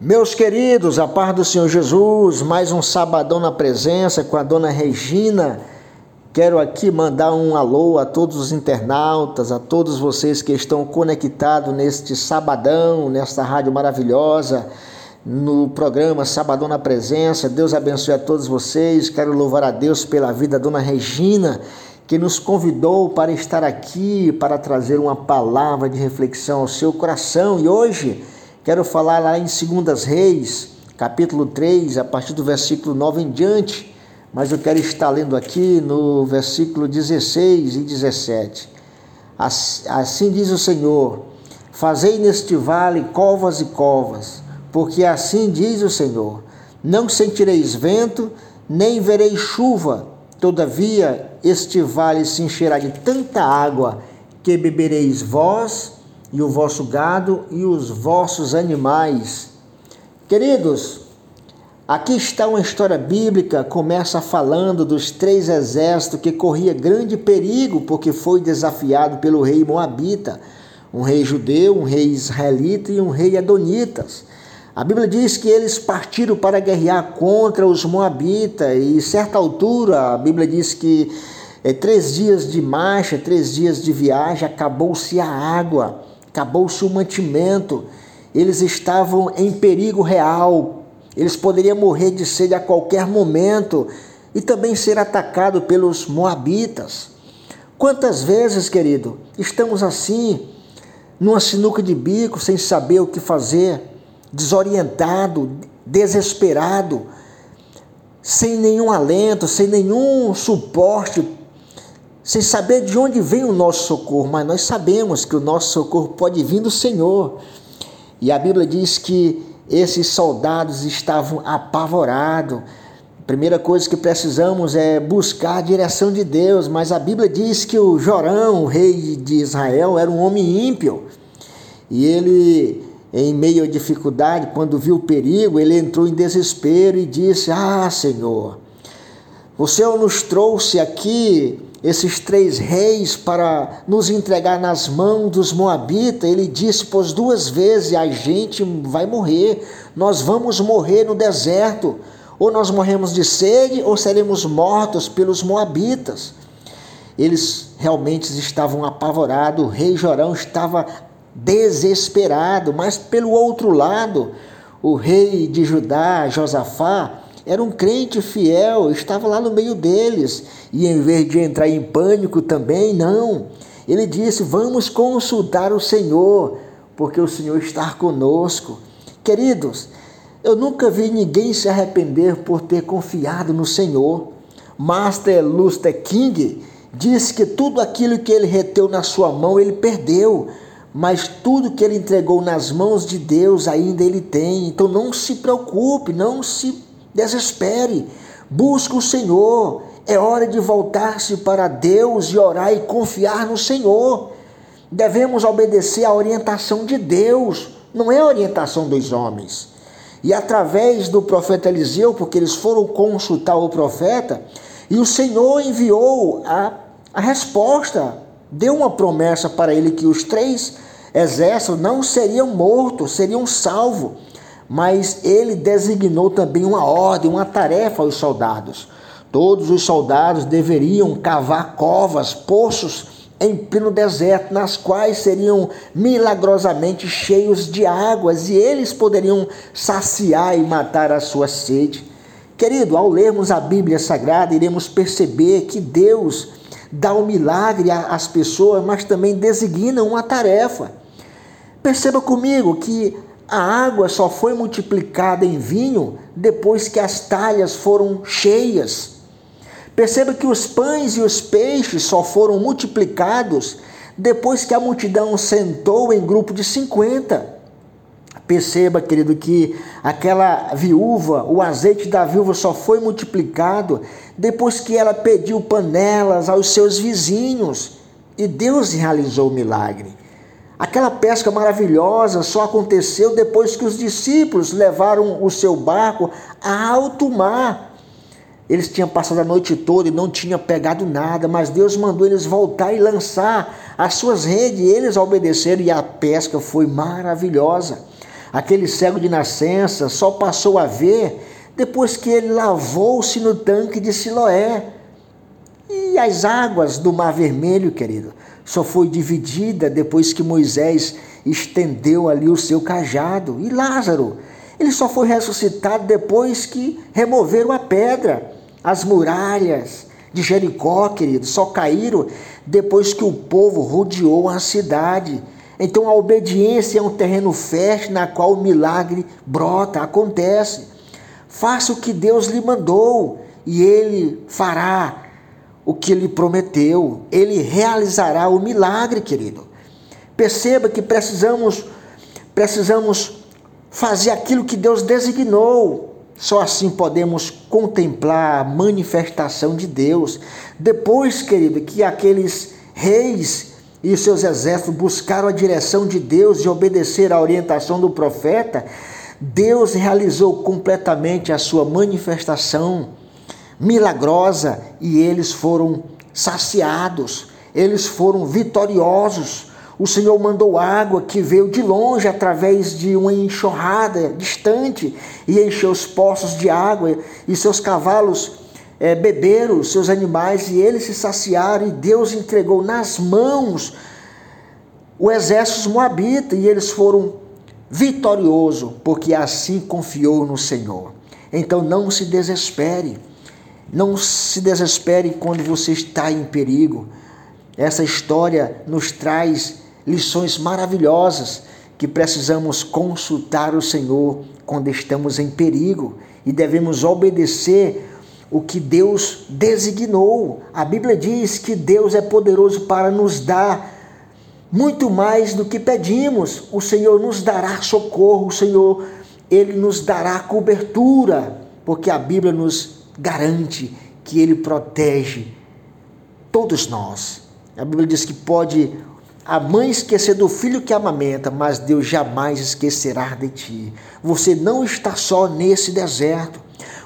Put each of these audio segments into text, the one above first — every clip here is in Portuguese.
Meus queridos, a paz do Senhor Jesus, mais um sabadão na presença com a dona Regina. Quero aqui mandar um alô a todos os internautas, a todos vocês que estão conectados neste sabadão, nesta rádio maravilhosa, no programa Sabadão na Presença. Deus abençoe a todos vocês. Quero louvar a Deus pela vida da dona Regina, que nos convidou para estar aqui para trazer uma palavra de reflexão ao seu coração. E hoje Quero falar lá em 2 Reis, capítulo 3, a partir do versículo 9 em diante, mas eu quero estar lendo aqui no versículo 16 e 17. Assim diz o Senhor: Fazei neste vale covas e covas, porque assim diz o Senhor: Não sentireis vento, nem vereis chuva, todavia este vale se encherá de tanta água que bebereis vós e o vosso gado e os vossos animais. Queridos, aqui está uma história bíblica, começa falando dos três exércitos que corria grande perigo porque foi desafiado pelo rei Moabita, um rei judeu, um rei israelita e um rei adonitas. A Bíblia diz que eles partiram para guerrear contra os moabitas e certa altura a Bíblia diz que é, três dias de marcha, três dias de viagem, acabou-se a água acabou-se o mantimento, eles estavam em perigo real, eles poderiam morrer de sede a qualquer momento e também ser atacados pelos moabitas. Quantas vezes, querido, estamos assim, numa sinuca de bico, sem saber o que fazer, desorientado, desesperado, sem nenhum alento, sem nenhum suporte sem saber de onde vem o nosso socorro, mas nós sabemos que o nosso socorro pode vir do Senhor. E a Bíblia diz que esses soldados estavam apavorados. A primeira coisa que precisamos é buscar a direção de Deus, mas a Bíblia diz que o Jorão, o rei de Israel, era um homem ímpio. E ele, em meio à dificuldade, quando viu o perigo, ele entrou em desespero e disse: Ah, Senhor, o Senhor nos trouxe aqui esses três reis para nos entregar nas mãos dos Moabitas, ele disse por duas vezes: a gente vai morrer, nós vamos morrer no deserto, ou nós morremos de sede, ou seremos mortos pelos Moabitas. Eles realmente estavam apavorados, o rei Jorão estava desesperado, mas pelo outro lado, o rei de Judá, Josafá, era um crente fiel, estava lá no meio deles. E em vez de entrar em pânico também, não. Ele disse: Vamos consultar o Senhor, porque o Senhor está conosco. Queridos, eu nunca vi ninguém se arrepender por ter confiado no Senhor. Master Luther King disse que tudo aquilo que ele reteu na sua mão, ele perdeu mas tudo que ele entregou nas mãos de Deus ainda ele tem. Então não se preocupe, não se Desespere, busque o Senhor. É hora de voltar-se para Deus e orar e confiar no Senhor. Devemos obedecer à orientação de Deus, não é a orientação dos homens. E através do profeta Eliseu, porque eles foram consultar o profeta, e o Senhor enviou a, a resposta, deu uma promessa para ele que os três exércitos não seriam mortos, seriam salvos mas ele designou também uma ordem, uma tarefa aos soldados. Todos os soldados deveriam cavar covas, poços em pleno deserto, nas quais seriam milagrosamente cheios de águas e eles poderiam saciar e matar a sua sede. Querido, ao lermos a Bíblia Sagrada, iremos perceber que Deus dá um milagre às pessoas, mas também designa uma tarefa. Perceba comigo que a água só foi multiplicada em vinho depois que as talhas foram cheias. Perceba que os pães e os peixes só foram multiplicados depois que a multidão sentou em grupo de 50. Perceba, querido, que aquela viúva, o azeite da viúva só foi multiplicado depois que ela pediu panelas aos seus vizinhos e Deus realizou o milagre. Aquela pesca maravilhosa só aconteceu depois que os discípulos levaram o seu barco a alto mar. Eles tinham passado a noite toda e não tinham pegado nada, mas Deus mandou eles voltar e lançar as suas redes, e eles obedeceram e a pesca foi maravilhosa. Aquele cego de nascença só passou a ver depois que ele lavou-se no tanque de Siloé. E as águas do Mar Vermelho, querido, só foi dividida depois que Moisés estendeu ali o seu cajado. E Lázaro, ele só foi ressuscitado depois que removeram a pedra. As muralhas de Jericó, querido, só caíram depois que o povo rodeou a cidade. Então a obediência é um terreno fértil na qual o milagre brota, acontece. Faça o que Deus lhe mandou e ele fará o que ele prometeu, ele realizará o milagre, querido. Perceba que precisamos precisamos fazer aquilo que Deus designou. Só assim podemos contemplar a manifestação de Deus. Depois, querido, que aqueles reis e seus exércitos buscaram a direção de Deus e obedecer à orientação do profeta, Deus realizou completamente a sua manifestação milagrosa e eles foram saciados, eles foram vitoriosos. O Senhor mandou água que veio de longe através de uma enxurrada distante e encheu os poços de água e seus cavalos é, beberam, seus animais e eles se saciaram e Deus entregou nas mãos o exército moabita e eles foram vitoriosos porque assim confiou no Senhor. Então não se desespere. Não se desespere quando você está em perigo. Essa história nos traz lições maravilhosas que precisamos consultar o Senhor quando estamos em perigo e devemos obedecer o que Deus designou. A Bíblia diz que Deus é poderoso para nos dar muito mais do que pedimos. O Senhor nos dará socorro, o Senhor ele nos dará cobertura, porque a Bíblia nos garante que Ele protege todos nós. A Bíblia diz que pode a mãe esquecer do filho que amamenta, mas Deus jamais esquecerá de ti. Você não está só nesse deserto.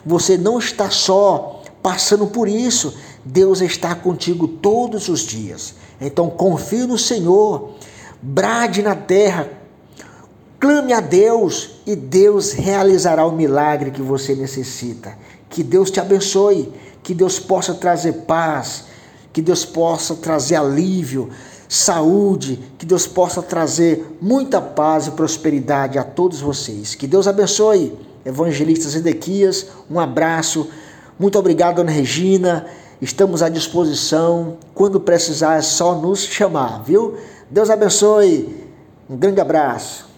Você não está só passando por isso. Deus está contigo todos os dias. Então confie no Senhor. Brade na terra. Clame a Deus e Deus realizará o milagre que você necessita. Que Deus te abençoe, que Deus possa trazer paz, que Deus possa trazer alívio, saúde, que Deus possa trazer muita paz e prosperidade a todos vocês. Que Deus abençoe. Evangelista Zedequias, um abraço. Muito obrigado, Ana Regina. Estamos à disposição. Quando precisar, é só nos chamar, viu? Deus abençoe. Um grande abraço.